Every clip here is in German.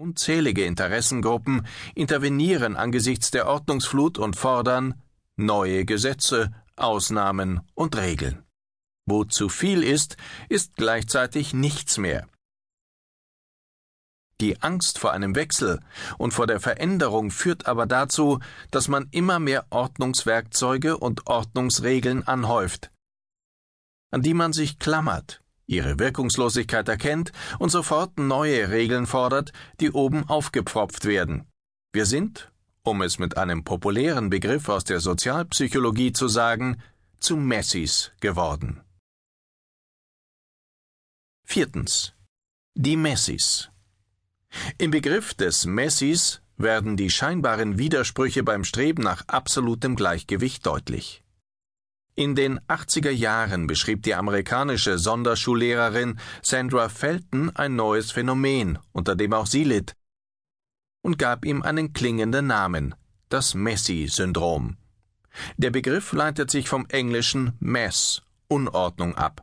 Unzählige Interessengruppen intervenieren angesichts der Ordnungsflut und fordern neue Gesetze, Ausnahmen und Regeln. Wo zu viel ist, ist gleichzeitig nichts mehr. Die Angst vor einem Wechsel und vor der Veränderung führt aber dazu, dass man immer mehr Ordnungswerkzeuge und Ordnungsregeln anhäuft, an die man sich klammert, ihre Wirkungslosigkeit erkennt und sofort neue Regeln fordert, die oben aufgepfropft werden. Wir sind, um es mit einem populären Begriff aus der Sozialpsychologie zu sagen, zu Messis geworden. Viertens. Die Messis. Im Begriff des Messis werden die scheinbaren Widersprüche beim Streben nach absolutem Gleichgewicht deutlich. In den 80er Jahren beschrieb die amerikanische Sonderschullehrerin Sandra Felton ein neues Phänomen, unter dem auch sie litt, und gab ihm einen klingenden Namen, das Messi-Syndrom. Der Begriff leitet sich vom englischen Mess, Unordnung ab.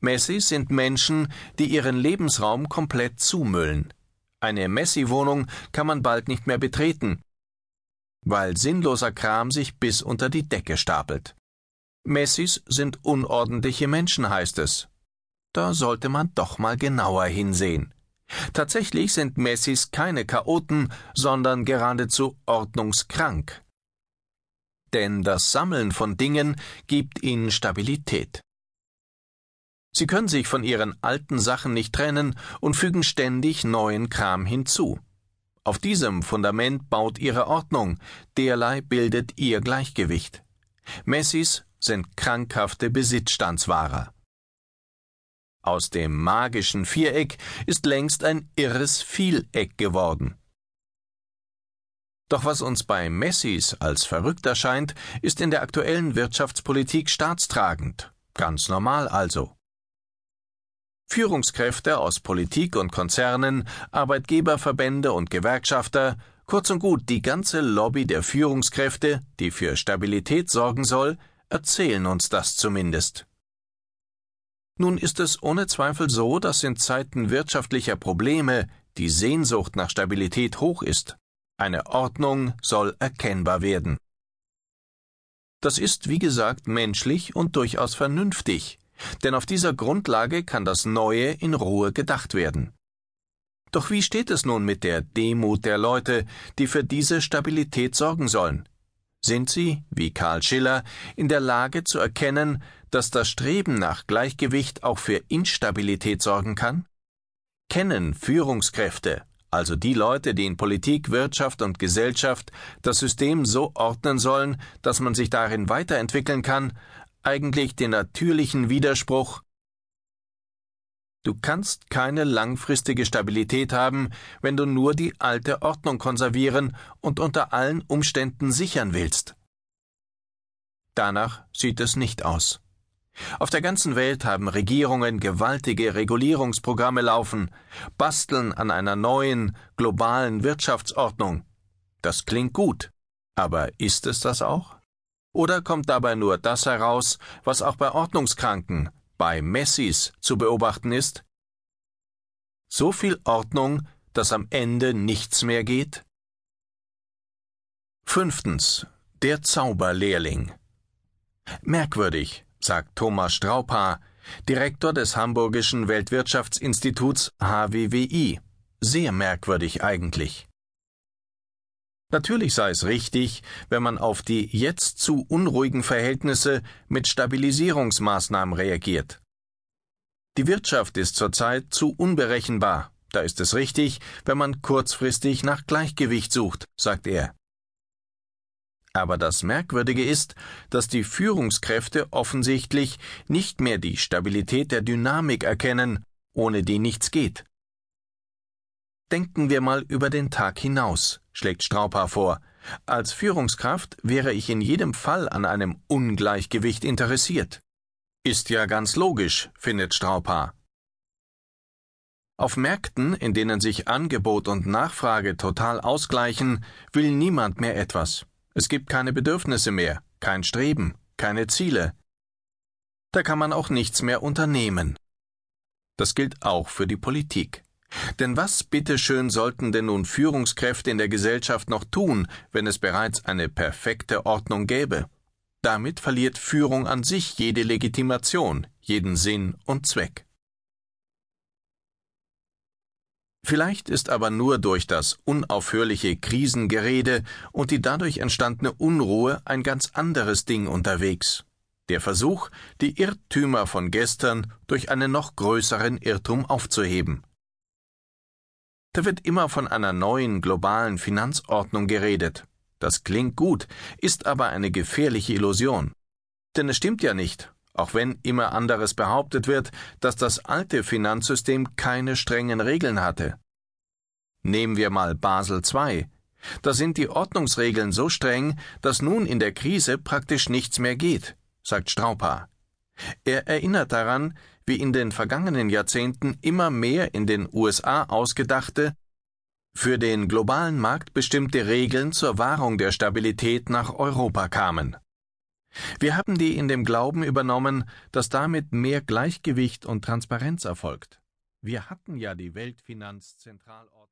Messis sind Menschen, die ihren Lebensraum komplett zumüllen. Eine Messi-Wohnung kann man bald nicht mehr betreten, weil sinnloser Kram sich bis unter die Decke stapelt. Messis sind unordentliche Menschen, heißt es. Da sollte man doch mal genauer hinsehen. Tatsächlich sind Messis keine Chaoten, sondern geradezu ordnungskrank. Denn das Sammeln von Dingen gibt ihnen Stabilität. Sie können sich von ihren alten Sachen nicht trennen und fügen ständig neuen Kram hinzu. Auf diesem Fundament baut ihre Ordnung, derlei bildet ihr Gleichgewicht. Messis sind krankhafte Besitzstandswahrer. Aus dem magischen Viereck ist längst ein irres Vieleck geworden. Doch was uns bei Messis als verrückt erscheint, ist in der aktuellen Wirtschaftspolitik staatstragend. Ganz normal also. Führungskräfte aus Politik und Konzernen, Arbeitgeberverbände und Gewerkschafter, kurz und gut die ganze Lobby der Führungskräfte, die für Stabilität sorgen soll, erzählen uns das zumindest. Nun ist es ohne Zweifel so, dass in Zeiten wirtschaftlicher Probleme die Sehnsucht nach Stabilität hoch ist. Eine Ordnung soll erkennbar werden. Das ist, wie gesagt, menschlich und durchaus vernünftig, denn auf dieser Grundlage kann das Neue in Ruhe gedacht werden. Doch wie steht es nun mit der Demut der Leute, die für diese Stabilität sorgen sollen? Sind sie, wie Karl Schiller, in der Lage zu erkennen, dass das Streben nach Gleichgewicht auch für Instabilität sorgen kann? Kennen Führungskräfte, also die Leute, die in Politik, Wirtschaft und Gesellschaft das System so ordnen sollen, dass man sich darin weiterentwickeln kann, eigentlich den natürlichen Widerspruch Du kannst keine langfristige Stabilität haben, wenn du nur die alte Ordnung konservieren und unter allen Umständen sichern willst. Danach sieht es nicht aus. Auf der ganzen Welt haben Regierungen gewaltige Regulierungsprogramme laufen, basteln an einer neuen, globalen Wirtschaftsordnung. Das klingt gut, aber ist es das auch? Oder kommt dabei nur das heraus, was auch bei Ordnungskranken, bei Messis zu beobachten ist? So viel Ordnung, dass am Ende nichts mehr geht? Fünftens. Der Zauberlehrling. Merkwürdig, sagt Thomas Straupa, Direktor des Hamburgischen Weltwirtschaftsinstituts HWWI. Sehr merkwürdig eigentlich. Natürlich sei es richtig, wenn man auf die jetzt zu unruhigen Verhältnisse mit Stabilisierungsmaßnahmen reagiert. Die Wirtschaft ist zurzeit zu unberechenbar. Da ist es richtig, wenn man kurzfristig nach Gleichgewicht sucht, sagt er. Aber das Merkwürdige ist, dass die Führungskräfte offensichtlich nicht mehr die Stabilität der Dynamik erkennen, ohne die nichts geht. Denken wir mal über den Tag hinaus, schlägt Straupa vor. Als Führungskraft wäre ich in jedem Fall an einem Ungleichgewicht interessiert. Ist ja ganz logisch, findet Straupa. Auf Märkten, in denen sich Angebot und Nachfrage total ausgleichen, will niemand mehr etwas. Es gibt keine Bedürfnisse mehr, kein Streben, keine Ziele. Da kann man auch nichts mehr unternehmen. Das gilt auch für die Politik. Denn was bitteschön sollten denn nun Führungskräfte in der Gesellschaft noch tun, wenn es bereits eine perfekte Ordnung gäbe? Damit verliert Führung an sich jede Legitimation, jeden Sinn und Zweck. Vielleicht ist aber nur durch das unaufhörliche Krisengerede und die dadurch entstandene Unruhe ein ganz anderes Ding unterwegs. Der Versuch, die Irrtümer von gestern durch einen noch größeren Irrtum aufzuheben. Da wird immer von einer neuen globalen Finanzordnung geredet. Das klingt gut, ist aber eine gefährliche Illusion. Denn es stimmt ja nicht, auch wenn immer anderes behauptet wird, dass das alte Finanzsystem keine strengen Regeln hatte. Nehmen wir mal Basel II. Da sind die Ordnungsregeln so streng, dass nun in der Krise praktisch nichts mehr geht, sagt Straupa. Er erinnert daran, wie in den vergangenen Jahrzehnten immer mehr in den USA ausgedachte, für den globalen Markt bestimmte Regeln zur Wahrung der Stabilität nach Europa kamen. Wir haben die in dem Glauben übernommen, dass damit mehr Gleichgewicht und Transparenz erfolgt. Wir hatten ja die Weltfinanzzentralordnung